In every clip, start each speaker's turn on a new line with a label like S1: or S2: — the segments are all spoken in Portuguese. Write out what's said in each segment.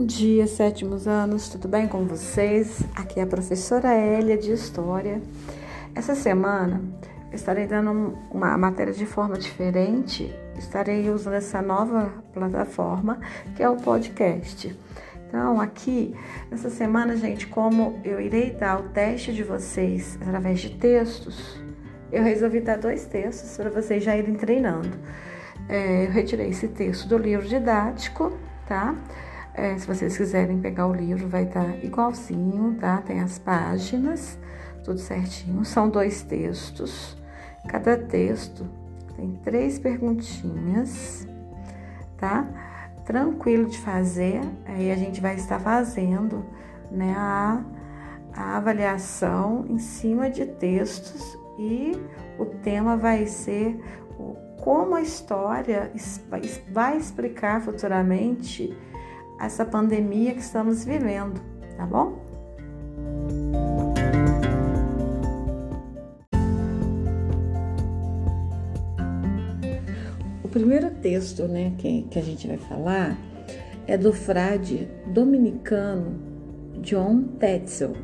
S1: Bom dia, sétimos anos, tudo bem com vocês? Aqui é a professora Hélia de História. Essa semana estarei dando uma matéria de forma diferente, estarei usando essa nova plataforma que é o podcast. Então, aqui, nessa semana, gente, como eu irei dar o teste de vocês através de textos, eu resolvi dar dois textos para vocês já irem treinando. É, eu retirei esse texto do livro didático, tá? É, se vocês quiserem pegar o livro, vai estar tá igualzinho, tá? Tem as páginas, tudo certinho. São dois textos. Cada texto tem três perguntinhas, tá? Tranquilo de fazer. Aí a gente vai estar fazendo, né, a, a avaliação em cima de textos e o tema vai ser como a história vai explicar futuramente essa pandemia que estamos vivendo, tá bom? O primeiro texto né, que, que a gente vai falar é do frade dominicano John Tetzel.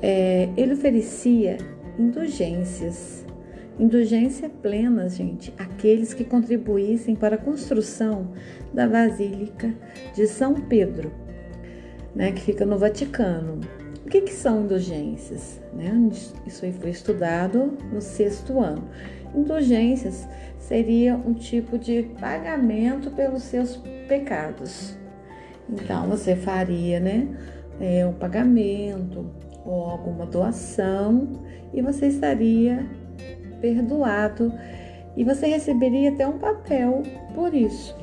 S1: É, ele oferecia indulgências Indulgência plena, gente, aqueles que contribuíssem para a construção da Basílica de São Pedro, né, que fica no Vaticano. O que, que são indulgências? Né? Isso aí foi estudado no sexto ano. Indulgências seria um tipo de pagamento pelos seus pecados. Então você faria, né, é, um pagamento ou alguma doação e você estaria perdoado e você receberia até um papel por isso.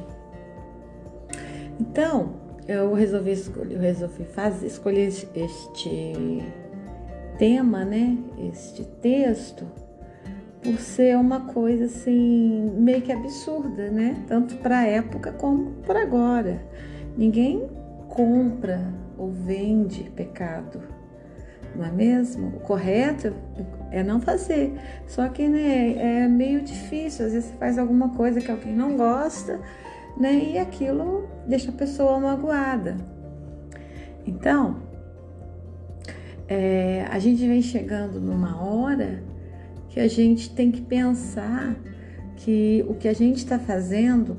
S1: Então, eu resolvi escolher, eu resolvi fazer, escolher este tema, né? Este texto, por ser uma coisa assim meio que absurda, né? Tanto para a época como para agora. Ninguém compra ou vende pecado não é mesmo? O correto é não fazer. Só que né, é meio difícil, às vezes você faz alguma coisa que alguém não gosta, né? E aquilo deixa a pessoa magoada. Então, é, a gente vem chegando numa hora que a gente tem que pensar que o que a gente está fazendo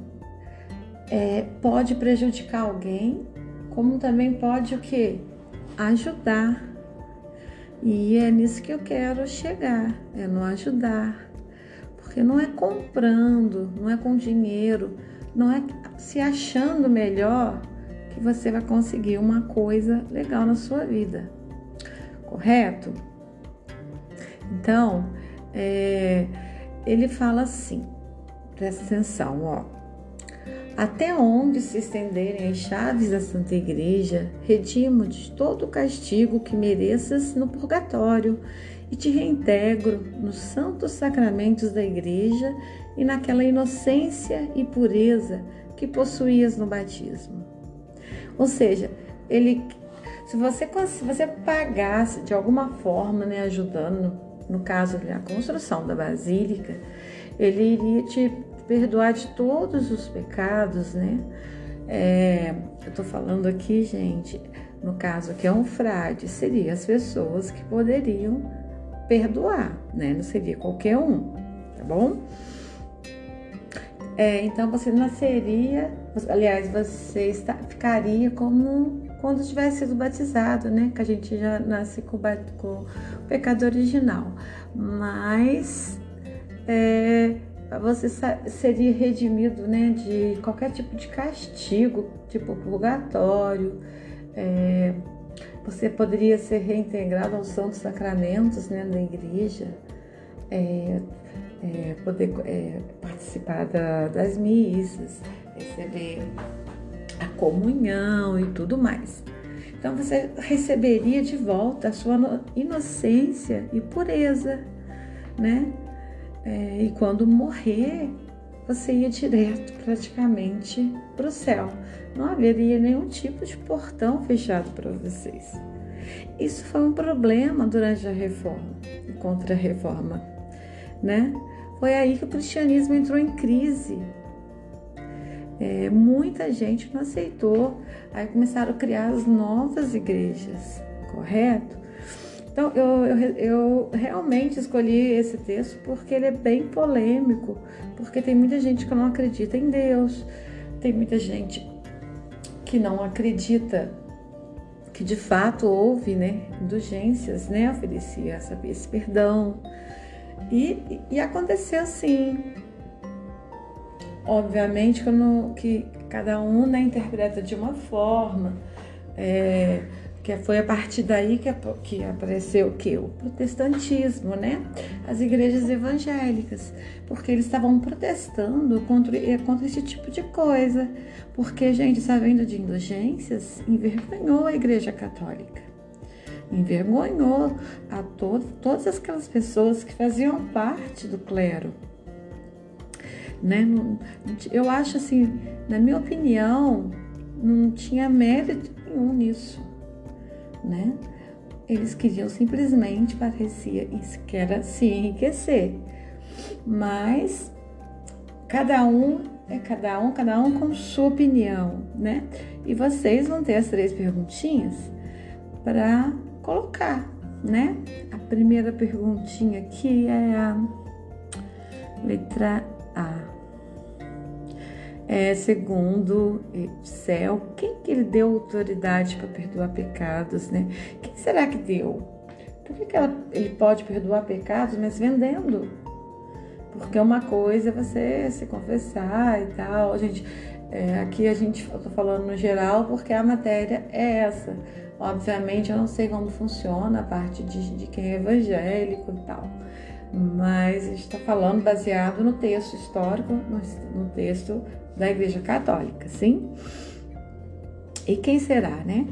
S1: é, pode prejudicar alguém, como também pode o que? Ajudar e é nisso que eu quero chegar, é no ajudar. Porque não é comprando, não é com dinheiro, não é se achando melhor que você vai conseguir uma coisa legal na sua vida. Correto? Então, é, ele fala assim, presta atenção, ó. Até onde se estenderem as chaves da Santa Igreja, redimo de todo o castigo que mereças no purgatório e te reintegro nos santos sacramentos da Igreja e naquela inocência e pureza que possuías no batismo. Ou seja, ele, se você, se você pagasse de alguma forma, né, ajudando, no, caso da construção da basílica, ele iria te perdoar de todos os pecados, né? É, eu tô falando aqui, gente, no caso que é um frade, seria as pessoas que poderiam perdoar, né? Não seria qualquer um, tá bom? É, então você nasceria, aliás, você está, ficaria como quando tivesse sido batizado, né? Que a gente já nasce com, com o pecado original. Mas é, você seria redimido né, de qualquer tipo de castigo, tipo purgatório. É, você poderia ser reintegrado aos santos sacramentos né, da igreja, é, é, poder participar da, das missas, receber a comunhão e tudo mais. Então você receberia de volta a sua inocência e pureza, né? É, e quando morrer, você ia direto praticamente para o céu. Não haveria nenhum tipo de portão fechado para vocês. Isso foi um problema durante a reforma, contra a reforma, né? Foi aí que o cristianismo entrou em crise. é, muita gente não aceitou. Aí começaram a criar as novas igrejas, correto? Então eu, eu, eu realmente escolhi esse texto porque ele é bem polêmico, porque tem muita gente que não acredita em Deus, tem muita gente que não acredita que de fato houve né, indulgências, né, oferecia esse perdão. E, e aconteceu assim. Obviamente que, não, que cada um né, interpreta de uma forma. É, que foi a partir daí que, que apareceu o que? O protestantismo, né? As igrejas evangélicas, porque eles estavam protestando contra, eh, contra esse tipo de coisa, porque, gente, essa venda de indulgências envergonhou a igreja católica, envergonhou a to todas aquelas pessoas que faziam parte do clero. Né? Eu acho assim, na minha opinião, não tinha mérito nenhum nisso né? Eles queriam simplesmente, parecia que era se enriquecer. Mas cada um é cada um, cada um com sua opinião, né? E vocês vão ter as três perguntinhas para colocar, né? A primeira perguntinha aqui é a letra A é, segundo céu, quem que ele deu autoridade para perdoar pecados, né? Quem será que deu? Por que, que ela, ele pode perdoar pecados, mas vendendo? Porque uma coisa é você se confessar e tal. Gente, é, aqui a gente, eu falando no geral porque a matéria é essa. Obviamente eu não sei como funciona a parte de, de quem é evangélico e tal mas a gente está falando baseado no texto histórico, no, no, texto da Igreja Católica, sim? E quem será, né?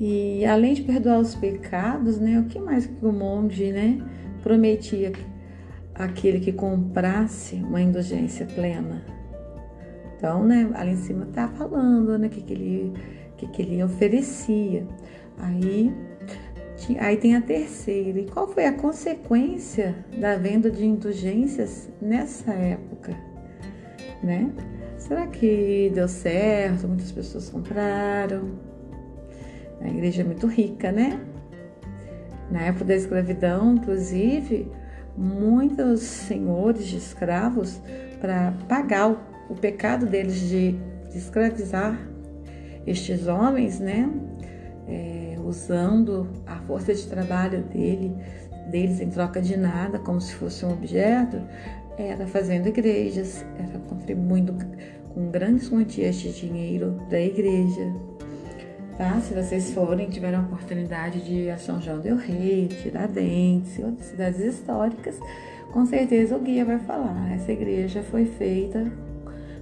S1: E além de perdoar os pecados, né? O que mais que o monge, né? Prometia aquele que comprasse uma indulgência plena. Então, né? Ali em cima tá falando, né? Que que ele, que que ele oferecia. Aí Aí tem a terceira. E qual foi a consequência da venda de indulgências nessa época? Né? Será que deu certo? Muitas pessoas compraram. A igreja é muito rica, né? Na época da escravidão, inclusive, muitos senhores de escravos, para pagar o, pecado deles de, de escravizar estes homens, né? É, usando a força de trabalho dele, deles em troca de nada, como se fosse um objeto, era fazendo igrejas, era contribuindo com grandes quantias de dinheiro da igreja. Tá? Se vocês forem, tiverem a oportunidade de ir a São João del Rei, Tiradentes e outras cidades históricas, com certeza o guia vai falar. Essa igreja foi feita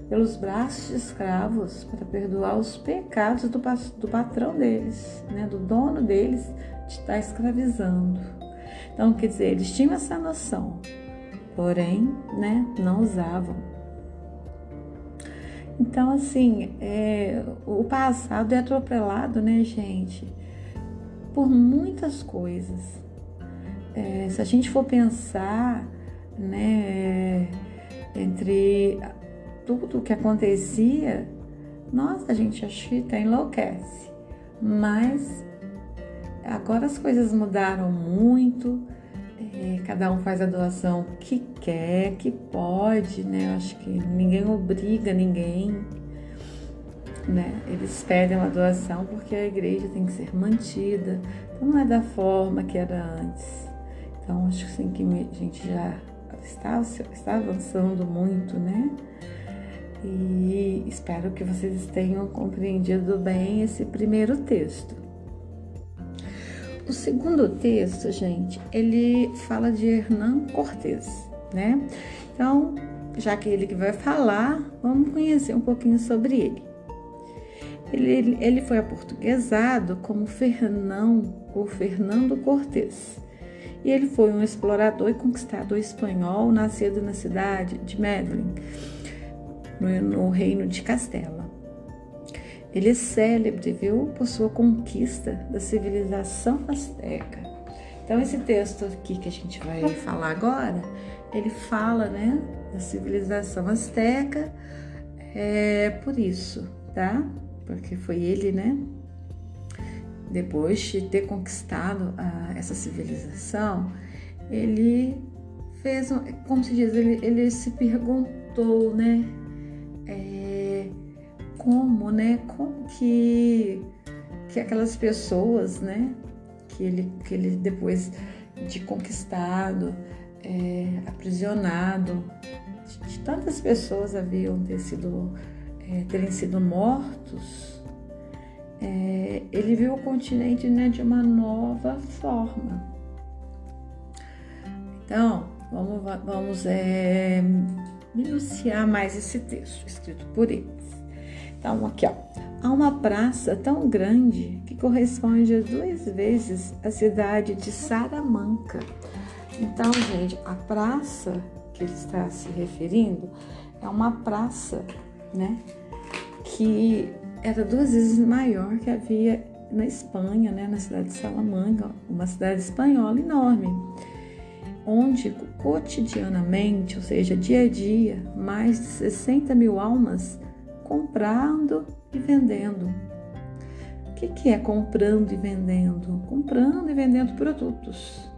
S1: pelos braços de escravos para perdoar os pecados do, do patrão deles, né? do dono deles de estar escravizando. Então, quer dizer, eles tinham essa noção, porém, né, não usavam. Então, assim, é, o passado é atropelado, né, gente, por muitas coisas. É, se a gente for pensar, né, entre tudo o que acontecia, nossa, a gente acha que até enlouquece. Mas agora as coisas mudaram muito, é, cada um faz a doação que quer, que pode, né? Eu acho que ninguém obriga ninguém, né? Eles pedem uma doação porque a igreja tem que ser mantida, então não é da forma que era antes. Então acho assim, que a gente já está, está avançando muito, né? e espero que vocês tenham compreendido bem esse primeiro texto. O segundo texto, gente, ele fala de Hernán Cortés, né? Então, já que ele que vai falar, vamos conhecer um pouquinho sobre ele. Ele, ele foi aportuguesado como Fernão ou Fernando Cortés. E ele foi um explorador e conquistador espanhol, nascido na cidade de Medellín, no, no reino de Castela. Ele é célebre, viu, por sua conquista da civilização azteca. Então, esse texto aqui que a gente vai falar agora, ele fala, né, da civilização azteca, é por isso, tá? Porque foi ele, né? Depois de ter conquistado a, essa civilização, ele fez, como se diz, ele, ele se perguntou, né? É, como, né? Como que, que aquelas pessoas, né? Que ele, que ele depois de conquistado, é, aprisionado, de, de, tantas pessoas haviam ter sido, é, terem sido mortos, é, ele viu o continente né, de uma nova forma. Então, vamos, vamos é, minuciar mais esse texto escrito por eles. Então, aqui, ó. Há uma praça tão grande que corresponde a duas vezes a cidade de Salamanca. Então, gente, a praça que ele está se referindo é uma praça, né, que era duas vezes maior que havia na Espanha, né, na cidade de Salamanca, uma cidade espanhola enorme, onde cotidianamente, ou seja, dia a dia, mais de 60 mil almas comprando e vendendo. O que, que é comprando e vendendo? Comprando e vendendo produtos.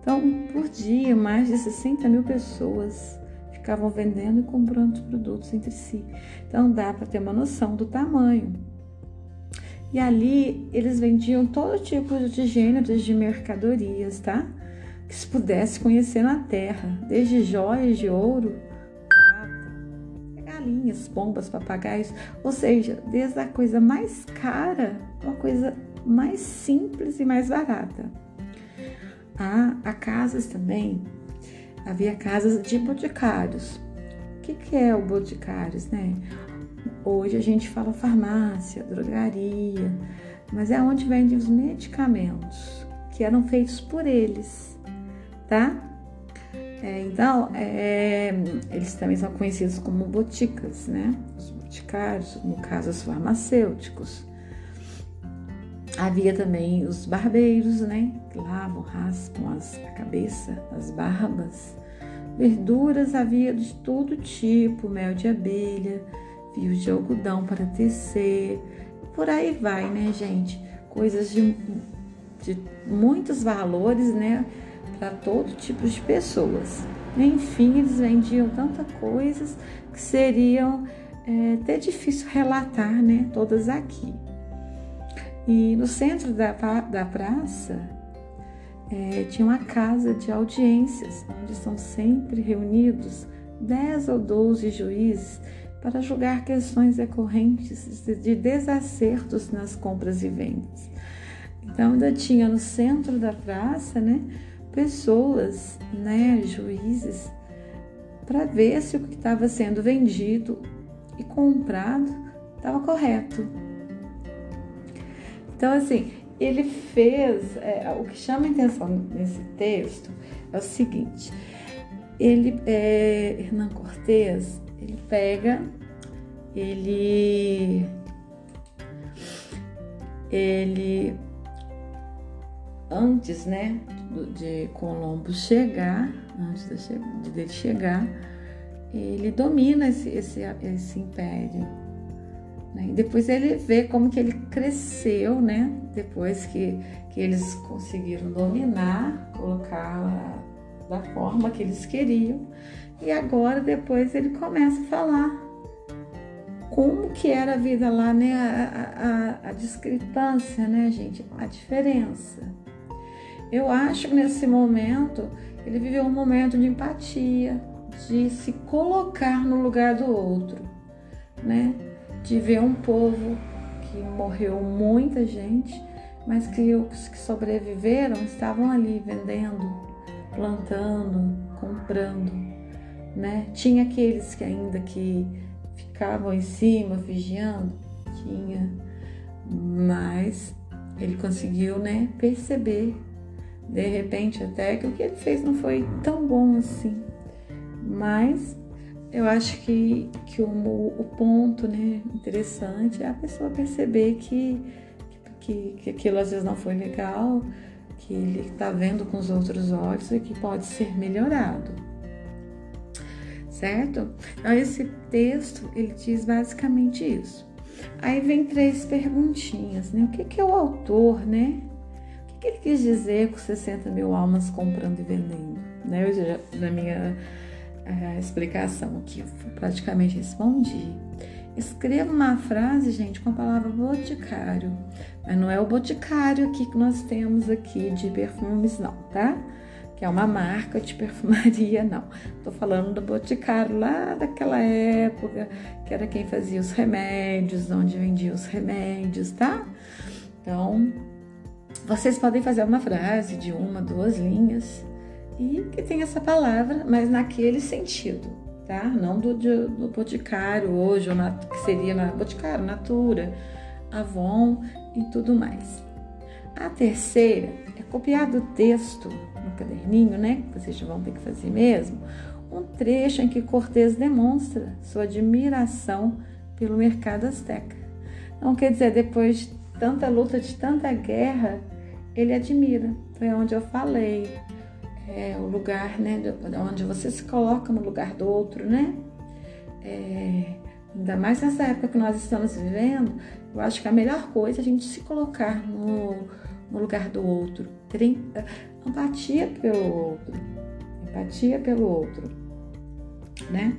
S1: Então, por dia, mais de 60 mil pessoas ficavam vendendo e comprando os produtos entre si. Então, dá para ter uma noção do tamanho. E ali eles vendiam todo tipo de gêneros de mercadorias, tá? Que se pudesse conhecer na terra, desde joias de ouro, galinhas, pombas, papagaios, ou seja, desde a coisa mais cara, uma coisa mais simples e mais barata. Há, há casas também, havia casas de boticários. O que, que é o boticários, né? Hoje a gente fala farmácia, drogaria, mas é onde vendem os medicamentos que eram feitos por eles, tá? É, então, é, eles também são conhecidos como boticas, né? Os boticários, no caso, os farmacêuticos. Havia também os barbeiros, né? Que lavam, raspam as, a cabeça, as barbas. Verduras havia de todo tipo, mel de abelha, fios de algodão para tecer. Por aí vai, né, gente? Coisas de, de muitos valores, né? Para todo tipo de pessoas. Enfim, eles vendiam tantas coisas que seriam é, até difícil relatar, né? Todas aqui. E no centro da, da praça é, tinha uma casa de audiências, onde estão sempre reunidos 10 ou 12 juízes para julgar questões decorrentes de desacertos nas compras e vendas. Então ainda tinha no centro da praça, né, pessoas, né, juízes, para ver se o que estava sendo vendido e comprado estava correto. Então, assim, ele fez. É, o que chama atenção nesse texto é o seguinte: ele, é, Hernan Cortés, ele pega, ele. Ele. Antes, né, de Colombo chegar, antes de, dele chegar, ele domina esse, esse, esse império né? E depois ele vê como que ele cresceu, né? Depois que, que eles conseguiram dominar, colocar da forma que eles queriam. E agora depois ele começa a falar como que era a vida lá, né? A, a, a discrepância, né, gente? A diferença. Eu acho que nesse momento ele viveu um momento de empatia, de se colocar no lugar do outro, né? de ver um povo que morreu muita gente, mas que os que sobreviveram estavam ali vendendo, plantando, comprando, né? Tinha aqueles que ainda que ficavam em cima vigiando, tinha, mas ele conseguiu, né, perceber de repente até que o que ele fez não foi tão bom assim, mas eu acho que, que o, o ponto né, interessante é a pessoa perceber que, que, que aquilo às vezes não foi legal, que ele está vendo com os outros olhos e que pode ser melhorado. certo? Então, esse texto, ele diz basicamente isso. Aí vem três perguntinhas, né? O que, que é o autor, né? Que, ele quis dizer com 60 mil almas comprando e vendendo? Né? Eu já, na minha uh, explicação aqui, praticamente respondi. Escreva uma frase, gente, com a palavra boticário. Mas não é o boticário aqui que nós temos aqui de perfumes, não, tá? Que é uma marca de perfumaria, não. Tô falando do boticário lá daquela época, que era quem fazia os remédios, onde vendia os remédios, tá? Então, vocês podem fazer uma frase de uma, duas linhas e que tem essa palavra, mas naquele sentido tá? Não do, do Boticário hoje, ou na, que seria na Boticário, Natura, Avon e tudo mais. A terceira é copiar do texto no caderninho, né? Que vocês vão ter que fazer mesmo. Um trecho em que Cortés demonstra sua admiração pelo mercado azteca. Então, quer dizer, depois de tanta luta, de tanta guerra, ele admira. Foi onde eu falei é, o lugar, né, onde você se coloca no lugar do outro, né? É, ainda mais nessa época que nós estamos vivendo, eu acho que a melhor coisa é a gente se colocar no, no lugar do outro, empatia pelo outro, empatia pelo outro, né?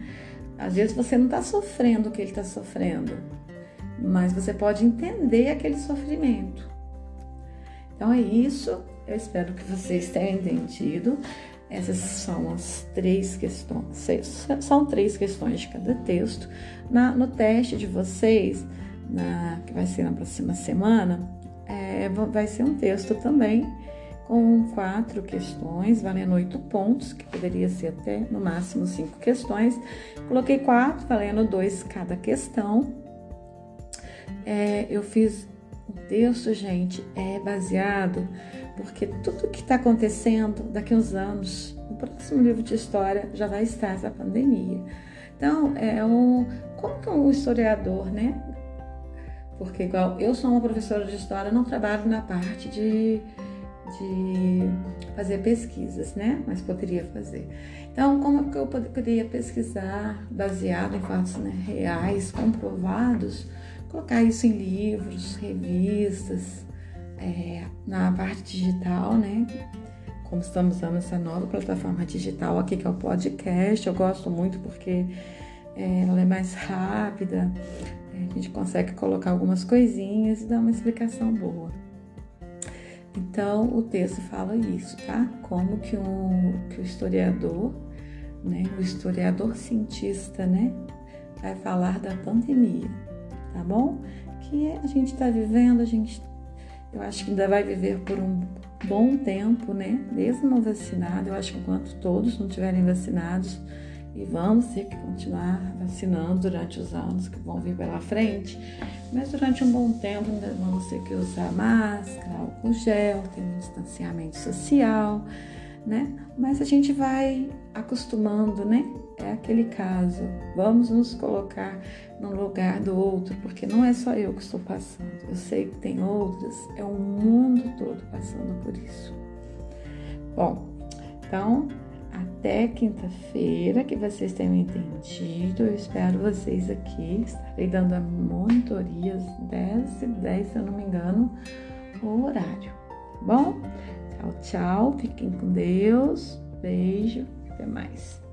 S1: Às vezes você não está sofrendo o que ele está sofrendo, mas você pode entender aquele sofrimento. Então é isso eu espero que vocês tenham entendido. Essas são as três questões, são três questões de cada texto. Na, no teste de vocês, na, que vai ser na próxima semana, é, vai ser um texto também com quatro questões, valendo oito pontos, que poderia ser até no máximo cinco questões. Coloquei quatro, valendo dois cada questão. É, eu fiz o texto, gente, é baseado porque tudo que está acontecendo daqui a uns anos, o próximo livro de história já vai estar essa pandemia. Então, é um, como que um historiador, né? Porque igual eu sou uma professora de história, não trabalho na parte de, de fazer pesquisas, né? Mas poderia fazer. Então, como que eu poderia pesquisar baseado em fatos né, reais, comprovados, colocar isso em livros, revistas, é, na parte digital, né? Como estamos usando essa nova plataforma digital aqui, que é o podcast, eu gosto muito porque é, ela é mais rápida, a gente consegue colocar algumas coisinhas e dar uma explicação boa. Então, o texto fala isso, tá? Como que, um, que o historiador, né, o historiador cientista, né, vai falar da pandemia, tá bom? Que a gente está vivendo, a gente eu acho que ainda vai viver por um bom tempo, né? Mesmo vacinado, eu acho que enquanto todos não estiverem vacinados, e vamos ter que continuar vacinando durante os anos que vão vir pela frente, mas durante um bom tempo ainda vamos ter que usar máscara, álcool gel, ter um distanciamento social, né? Mas a gente vai acostumando, né? É aquele caso. Vamos nos colocar no lugar do outro, porque não é só eu que estou passando. Eu sei que tem outras, é o mundo todo passando por isso. Bom, então até quinta-feira que vocês tenham entendido. Eu espero vocês aqui. Estarei dando a monitoria às 10 e 10, se eu não me engano, o horário. Tá bom? Tchau, tchau. Fiquem com Deus. Beijo. Até mais.